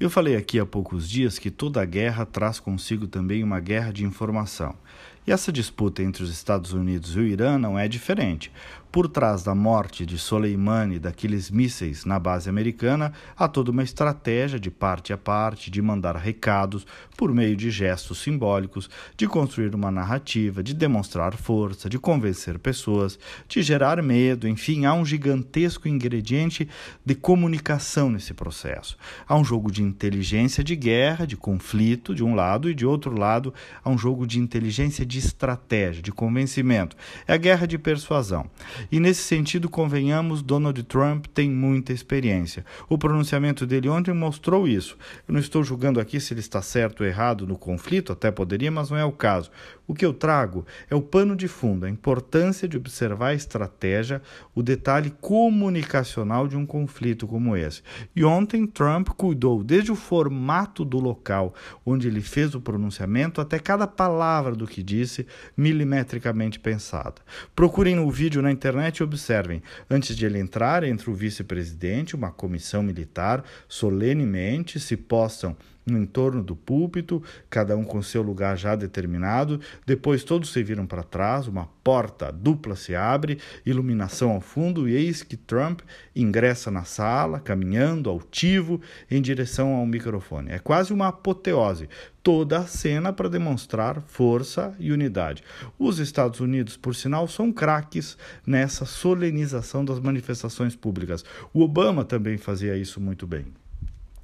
Eu falei aqui há poucos dias que toda guerra traz consigo também uma guerra de informação. E essa disputa entre os Estados Unidos e o Irã não é diferente. Por trás da morte de Soleimani e daqueles mísseis na base americana, há toda uma estratégia de parte a parte de mandar recados por meio de gestos simbólicos, de construir uma narrativa, de demonstrar força, de convencer pessoas, de gerar medo, enfim, há um gigantesco ingrediente de comunicação nesse processo. Há um jogo de inteligência de guerra, de conflito, de um lado, e de outro lado, há um jogo de inteligência de estratégia, de convencimento. É a guerra de persuasão. E nesse sentido, convenhamos, Donald Trump tem muita experiência. O pronunciamento dele ontem mostrou isso. Eu não estou julgando aqui se ele está certo ou errado no conflito, até poderia, mas não é o caso. O que eu trago é o pano de fundo, a importância de observar a estratégia, o detalhe comunicacional de um conflito como esse. E ontem Trump cuidou desde o formato do local onde ele fez o pronunciamento até cada palavra do que disse milimetricamente pensada. Procurem no vídeo na internet e observem. Antes de ele entrar, entre o vice-presidente, uma comissão militar, solenemente se postam no entorno do púlpito, cada um com seu lugar já determinado. Depois todos se viram para trás, uma porta dupla se abre, iluminação ao fundo, e eis que Trump ingressa na sala, caminhando altivo em direção ao microfone. É quase uma apoteose. Toda a cena para demonstrar força e unidade. Os Estados Unidos, por sinal, são craques nessa solenização das manifestações públicas. O Obama também fazia isso muito bem.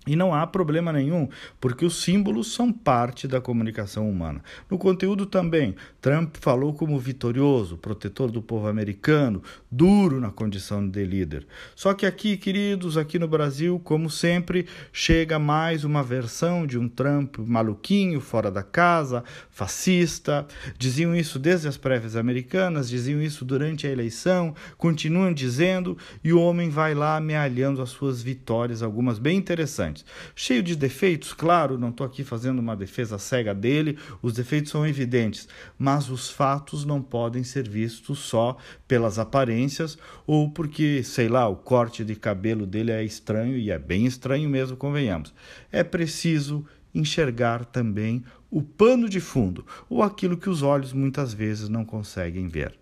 E não há problema nenhum, porque os símbolos são parte da comunicação humana. No conteúdo também, Trump falou como vitorioso, protetor do povo americano, duro na condição de líder. Só que aqui, queridos, aqui no Brasil, como sempre, chega mais uma versão de um Trump maluquinho, fora da casa, fascista. Diziam isso desde as prévias americanas, diziam isso durante a eleição, continuam dizendo, e o homem vai lá amealhando as suas vitórias, algumas bem interessantes. Cheio de defeitos, claro, não estou aqui fazendo uma defesa cega dele, os defeitos são evidentes, mas os fatos não podem ser vistos só pelas aparências ou porque, sei lá, o corte de cabelo dele é estranho e é bem estranho mesmo, convenhamos. É preciso enxergar também o pano de fundo ou aquilo que os olhos muitas vezes não conseguem ver.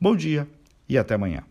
Bom dia e até amanhã.